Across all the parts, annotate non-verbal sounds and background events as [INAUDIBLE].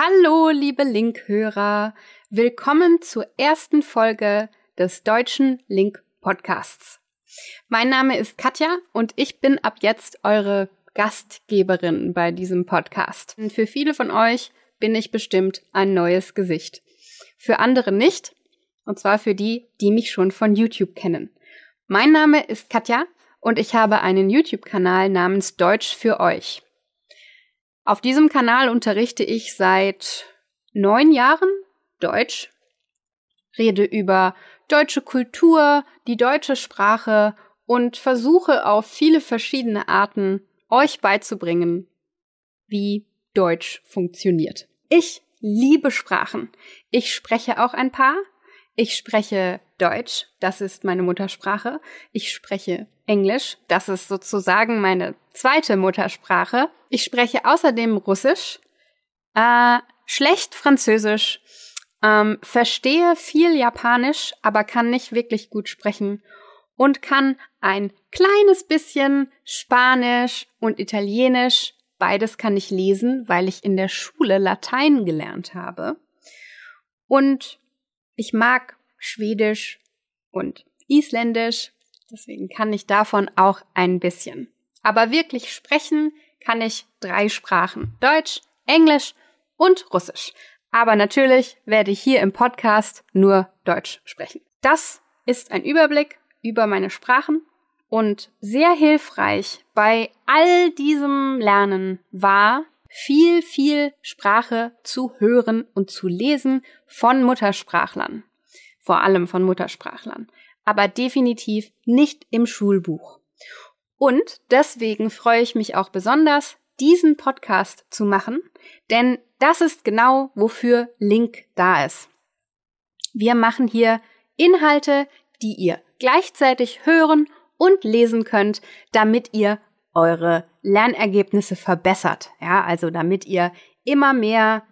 Hallo, liebe Link-Hörer. Willkommen zur ersten Folge des deutschen Link-Podcasts. Mein Name ist Katja und ich bin ab jetzt eure Gastgeberin bei diesem Podcast. Und für viele von euch bin ich bestimmt ein neues Gesicht. Für andere nicht, und zwar für die, die mich schon von YouTube kennen. Mein Name ist Katja und ich habe einen YouTube-Kanal namens Deutsch für euch. Auf diesem Kanal unterrichte ich seit neun Jahren Deutsch, rede über deutsche Kultur, die deutsche Sprache und versuche auf viele verschiedene Arten euch beizubringen, wie Deutsch funktioniert. Ich liebe Sprachen. Ich spreche auch ein paar. Ich spreche Deutsch, das ist meine Muttersprache. Ich spreche Englisch, das ist sozusagen meine zweite Muttersprache. Ich spreche außerdem Russisch, äh, schlecht Französisch, ähm, verstehe viel Japanisch, aber kann nicht wirklich gut sprechen und kann ein kleines bisschen Spanisch und Italienisch. Beides kann ich lesen, weil ich in der Schule Latein gelernt habe. Und ich mag Schwedisch und Isländisch, deswegen kann ich davon auch ein bisschen. Aber wirklich sprechen kann ich drei Sprachen. Deutsch, Englisch und Russisch. Aber natürlich werde ich hier im Podcast nur Deutsch sprechen. Das ist ein Überblick über meine Sprachen und sehr hilfreich bei all diesem Lernen war, viel, viel Sprache zu hören und zu lesen von Muttersprachlern vor allem von Muttersprachlern, aber definitiv nicht im Schulbuch. Und deswegen freue ich mich auch besonders, diesen Podcast zu machen, denn das ist genau, wofür Link da ist. Wir machen hier Inhalte, die ihr gleichzeitig hören und lesen könnt, damit ihr eure Lernergebnisse verbessert. Ja, also damit ihr immer mehr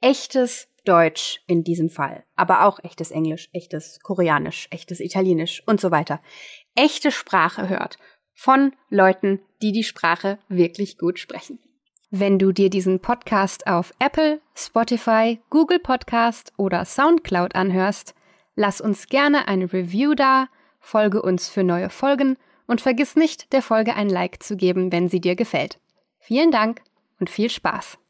echtes Deutsch in diesem Fall, aber auch echtes Englisch, echtes Koreanisch, echtes Italienisch und so weiter. Echte Sprache hört von Leuten, die die Sprache wirklich gut sprechen. Wenn du dir diesen Podcast auf Apple, Spotify, Google Podcast oder SoundCloud anhörst, lass uns gerne eine Review da, folge uns für neue Folgen und vergiss nicht, der Folge ein Like zu geben, wenn sie dir gefällt. Vielen Dank und viel Spaß!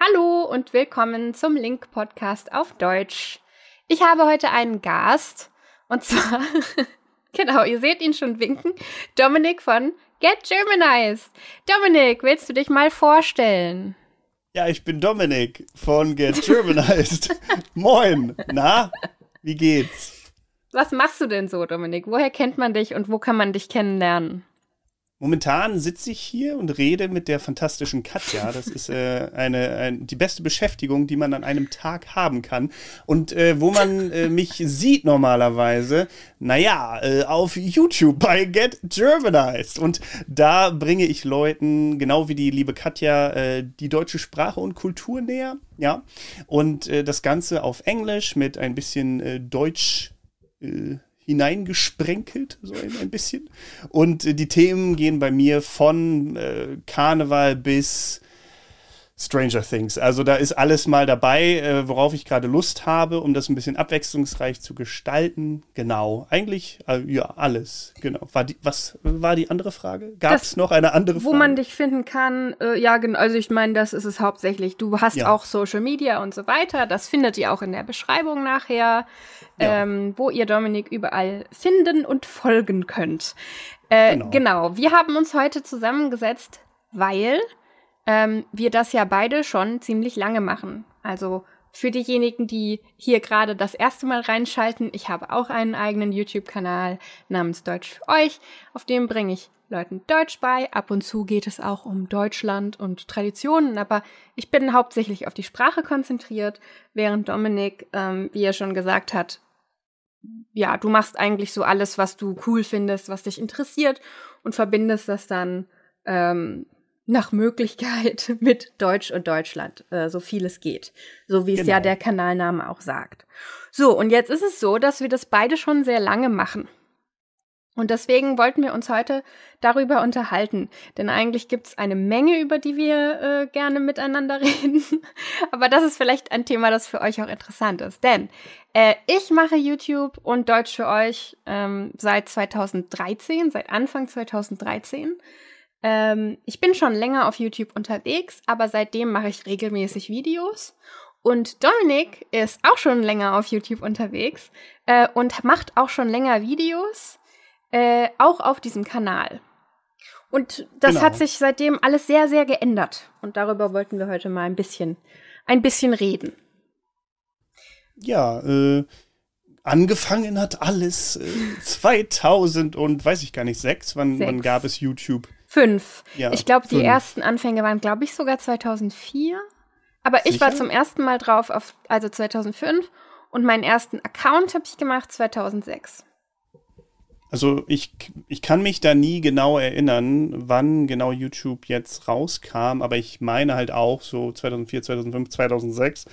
Hallo und willkommen zum Link Podcast auf Deutsch. Ich habe heute einen Gast und [LAUGHS] zwar, genau, ihr seht ihn schon winken, Dominik von Get Germanized. Dominik, willst du dich mal vorstellen? Ja, ich bin Dominik von Get Germanized. [LAUGHS] Moin, na, wie geht's? Was machst du denn so, Dominik? Woher kennt man dich und wo kann man dich kennenlernen? Momentan sitze ich hier und rede mit der fantastischen Katja. Das ist äh, eine, ein, die beste Beschäftigung, die man an einem Tag haben kann. Und äh, wo man äh, mich sieht normalerweise, naja, äh, auf YouTube bei Get Germanized. Und da bringe ich Leuten, genau wie die liebe Katja, äh, die deutsche Sprache und Kultur näher. Ja. Und äh, das Ganze auf Englisch mit ein bisschen Deutsch hineingesprenkelt, so ein, ein bisschen. Und äh, die Themen gehen bei mir von äh, Karneval bis Stranger Things. Also da ist alles mal dabei, äh, worauf ich gerade Lust habe, um das ein bisschen abwechslungsreich zu gestalten. Genau, eigentlich äh, ja alles. Genau. War die, was war die andere Frage? Gab es noch eine andere Frage? Wo man dich finden kann? Äh, ja, genau. Also ich meine, das ist es hauptsächlich. Du hast ja. auch Social Media und so weiter. Das findet ihr auch in der Beschreibung nachher, ja. ähm, wo ihr Dominik überall finden und folgen könnt. Äh, genau. genau. Wir haben uns heute zusammengesetzt, weil ähm, wir das ja beide schon ziemlich lange machen. Also für diejenigen, die hier gerade das erste Mal reinschalten, ich habe auch einen eigenen YouTube-Kanal namens Deutsch für euch. Auf dem bringe ich Leuten Deutsch bei. Ab und zu geht es auch um Deutschland und Traditionen, aber ich bin hauptsächlich auf die Sprache konzentriert, während Dominik, ähm, wie er schon gesagt hat, ja, du machst eigentlich so alles, was du cool findest, was dich interessiert und verbindest das dann ähm, nach Möglichkeit [LAUGHS] mit Deutsch und Deutschland, äh, so viel es geht. So wie es genau. ja der Kanalname auch sagt. So, und jetzt ist es so, dass wir das beide schon sehr lange machen. Und deswegen wollten wir uns heute darüber unterhalten. Denn eigentlich gibt es eine Menge, über die wir äh, gerne miteinander [LAUGHS] reden. Aber das ist vielleicht ein Thema, das für euch auch interessant ist. Denn äh, ich mache YouTube und Deutsch für euch ähm, seit 2013, seit Anfang 2013. Ähm, ich bin schon länger auf YouTube unterwegs, aber seitdem mache ich regelmäßig Videos. Und Dominik ist auch schon länger auf YouTube unterwegs äh, und macht auch schon länger Videos äh, auch auf diesem Kanal. Und das genau. hat sich seitdem alles sehr, sehr geändert. Und darüber wollten wir heute mal ein bisschen, ein bisschen reden. Ja, äh, angefangen hat alles äh, [LAUGHS] 2000 und weiß ich gar nicht, sechs. Wann, sechs. wann gab es YouTube? Fünf. Ja, ich glaube, die ersten Anfänge waren, glaube ich, sogar 2004. Aber Sicher? ich war zum ersten Mal drauf, auf, also 2005. Und meinen ersten Account habe ich gemacht 2006. Also ich, ich kann mich da nie genau erinnern, wann genau YouTube jetzt rauskam, aber ich meine halt auch so 2004, 2005, 2006,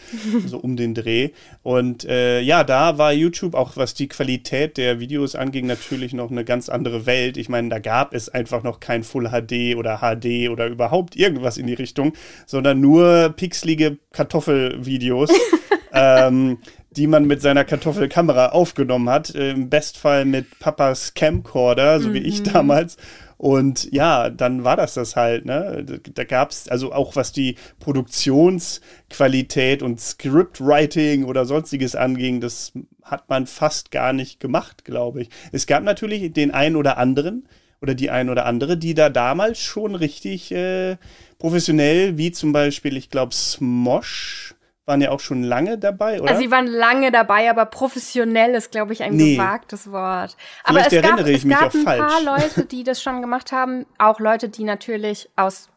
so um den Dreh. Und äh, ja, da war YouTube auch, was die Qualität der Videos anging, natürlich noch eine ganz andere Welt. Ich meine, da gab es einfach noch kein Full HD oder HD oder überhaupt irgendwas in die Richtung, sondern nur pixelige Kartoffelvideos. [LAUGHS] ähm, die man mit seiner Kartoffelkamera aufgenommen hat. Im Bestfall mit Papas Camcorder, so mhm. wie ich mhm. damals. Und ja, dann war das das halt, ne? Da gab es, also auch was die Produktionsqualität und Scriptwriting oder sonstiges anging, das hat man fast gar nicht gemacht, glaube ich. Es gab natürlich den einen oder anderen oder die ein oder andere, die da damals schon richtig äh, professionell, wie zum Beispiel, ich glaube, Smosh waren ja auch schon lange dabei, oder? Also sie waren lange dabei, aber professionell ist, glaube ich, ein nee. gewagtes Wort. Aber Vielleicht es gab, es gab ein falsch. paar [LAUGHS] Leute, die das schon gemacht haben. Auch Leute, die natürlich aus,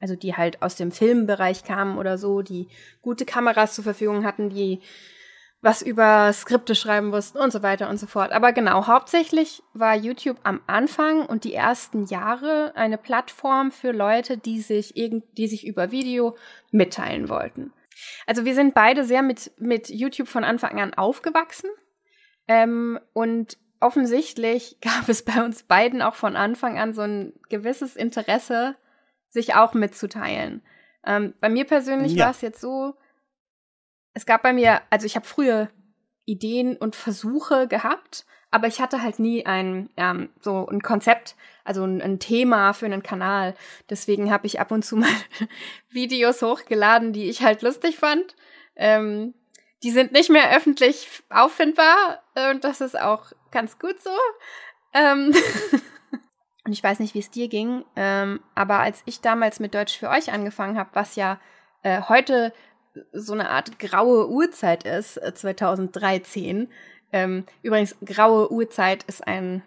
also die halt aus dem Filmbereich kamen oder so, die gute Kameras zur Verfügung hatten, die was über Skripte schreiben wussten und so weiter und so fort. Aber genau, hauptsächlich war YouTube am Anfang und die ersten Jahre eine Plattform für Leute, die sich irgend, die sich über Video mitteilen wollten. Also wir sind beide sehr mit, mit YouTube von Anfang an aufgewachsen. Ähm, und offensichtlich [LAUGHS] gab es bei uns beiden auch von Anfang an so ein gewisses Interesse, sich auch mitzuteilen. Ähm, bei mir persönlich ja. war es jetzt so, es gab bei mir, also ich habe früher Ideen und Versuche gehabt, aber ich hatte halt nie ein ähm, so ein Konzept, also ein, ein, Thema für einen Kanal. Deswegen habe ich ab und zu mal [LAUGHS] Videos hochgeladen, die ich halt lustig fand. Ähm, die sind nicht mehr öffentlich auffindbar und das ist auch ganz gut so. Ähm [LAUGHS] und ich weiß nicht, wie es dir ging, ähm, aber als ich damals mit Deutsch für euch angefangen habe, was ja äh, heute so eine Art graue Uhrzeit ist, äh, 2013, ähm, übrigens, graue Uhrzeit ist ein,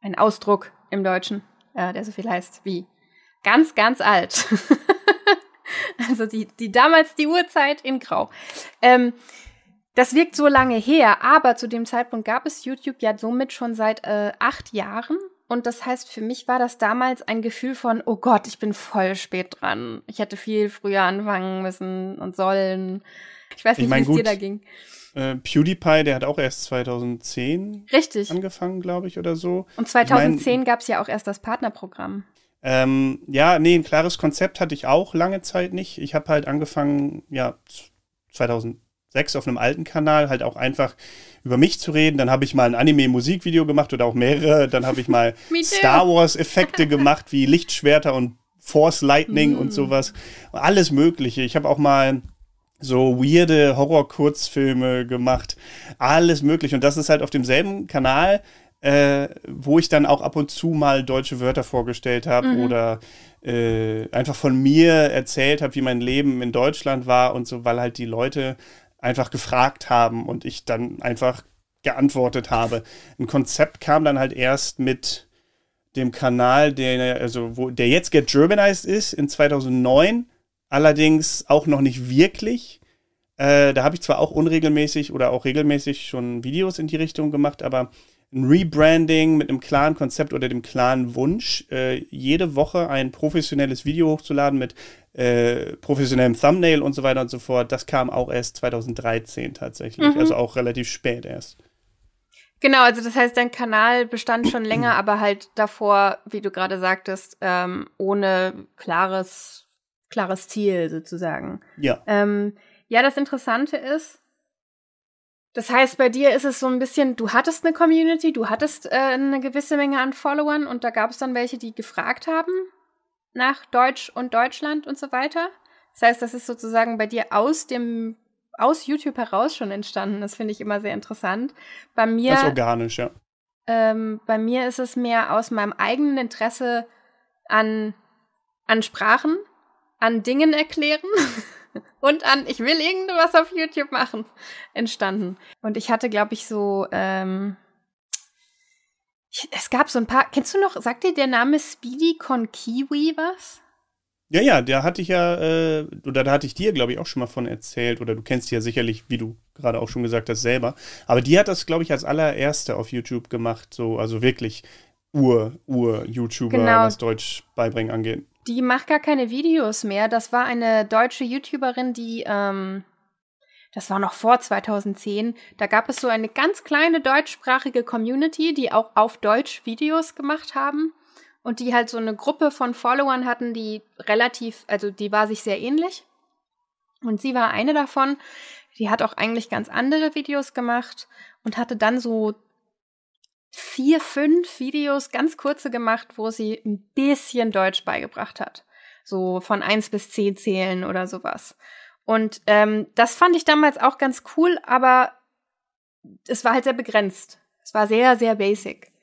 ein Ausdruck im Deutschen, äh, der so viel heißt wie ganz, ganz alt. [LAUGHS] also die, die damals die Uhrzeit in Grau. Ähm, das wirkt so lange her, aber zu dem Zeitpunkt gab es YouTube ja somit schon seit äh, acht Jahren. Und das heißt, für mich war das damals ein Gefühl von, oh Gott, ich bin voll spät dran. Ich hätte viel früher anfangen müssen und sollen. Ich weiß nicht, ich mein, wie es dir da ging. Äh, PewDiePie, der hat auch erst 2010 Richtig. angefangen, glaube ich, oder so. Und 2010 gab es ja auch erst das Partnerprogramm. Ähm, ja, nee, ein klares Konzept hatte ich auch lange Zeit nicht. Ich habe halt angefangen, ja, 2006 auf einem alten Kanal halt auch einfach über mich zu reden. Dann habe ich mal ein Anime-Musikvideo gemacht oder auch mehrere. Dann habe ich mal [LAUGHS] Star Wars-Effekte gemacht, wie Lichtschwerter und Force Lightning mm. und sowas. Alles Mögliche. Ich habe auch mal so weirde Horror-Kurzfilme gemacht, alles möglich. Und das ist halt auf demselben Kanal, äh, wo ich dann auch ab und zu mal deutsche Wörter vorgestellt habe mhm. oder äh, einfach von mir erzählt habe, wie mein Leben in Deutschland war und so, weil halt die Leute einfach gefragt haben und ich dann einfach geantwortet habe. Ein Konzept kam dann halt erst mit dem Kanal, der, also wo, der jetzt Get Germanized ist, in 2009 allerdings auch noch nicht wirklich. Äh, da habe ich zwar auch unregelmäßig oder auch regelmäßig schon Videos in die Richtung gemacht, aber ein Rebranding mit einem klaren Konzept oder dem klaren Wunsch, äh, jede Woche ein professionelles Video hochzuladen mit äh, professionellem Thumbnail und so weiter und so fort, das kam auch erst 2013 tatsächlich, mhm. also auch relativ spät erst. Genau, also das heißt, dein Kanal bestand schon länger, aber halt davor, wie du gerade sagtest, ähm, ohne klares, klares Ziel sozusagen. Ja. Ähm, ja, das Interessante ist, das heißt, bei dir ist es so ein bisschen, du hattest eine Community, du hattest äh, eine gewisse Menge an Followern und da gab es dann welche, die gefragt haben nach Deutsch und Deutschland und so weiter. Das heißt, das ist sozusagen bei dir aus dem aus YouTube heraus schon entstanden. Das finde ich immer sehr interessant. Bei mir. Das ist organisch, ja. Ähm, bei mir ist es mehr aus meinem eigenen Interesse an, an Sprachen, an Dingen erklären [LAUGHS] und an, ich will irgendwas auf YouTube machen, entstanden. Und ich hatte, glaube ich, so, ähm, ich, es gab so ein paar, kennst du noch, sagt dir der Name Speedy Con Kiwi was? Ja, ja, da hatte ich ja, äh, oder da hatte ich dir, glaube ich, auch schon mal von erzählt, oder du kennst die ja sicherlich, wie du gerade auch schon gesagt hast, selber. Aber die hat das, glaube ich, als allererste auf YouTube gemacht, so, also wirklich Ur-Ur-YouTuber, genau. was Deutsch beibringen angeht. Die macht gar keine Videos mehr. Das war eine deutsche YouTuberin, die, ähm, das war noch vor 2010. Da gab es so eine ganz kleine deutschsprachige Community, die auch auf Deutsch Videos gemacht haben und die halt so eine Gruppe von Followern hatten, die relativ, also die war sich sehr ähnlich. Und sie war eine davon. Die hat auch eigentlich ganz andere Videos gemacht und hatte dann so vier, fünf Videos, ganz kurze gemacht, wo sie ein bisschen Deutsch beigebracht hat. So von eins bis zehn zählen oder sowas. Und ähm, das fand ich damals auch ganz cool, aber es war halt sehr begrenzt. Es war sehr, sehr basic.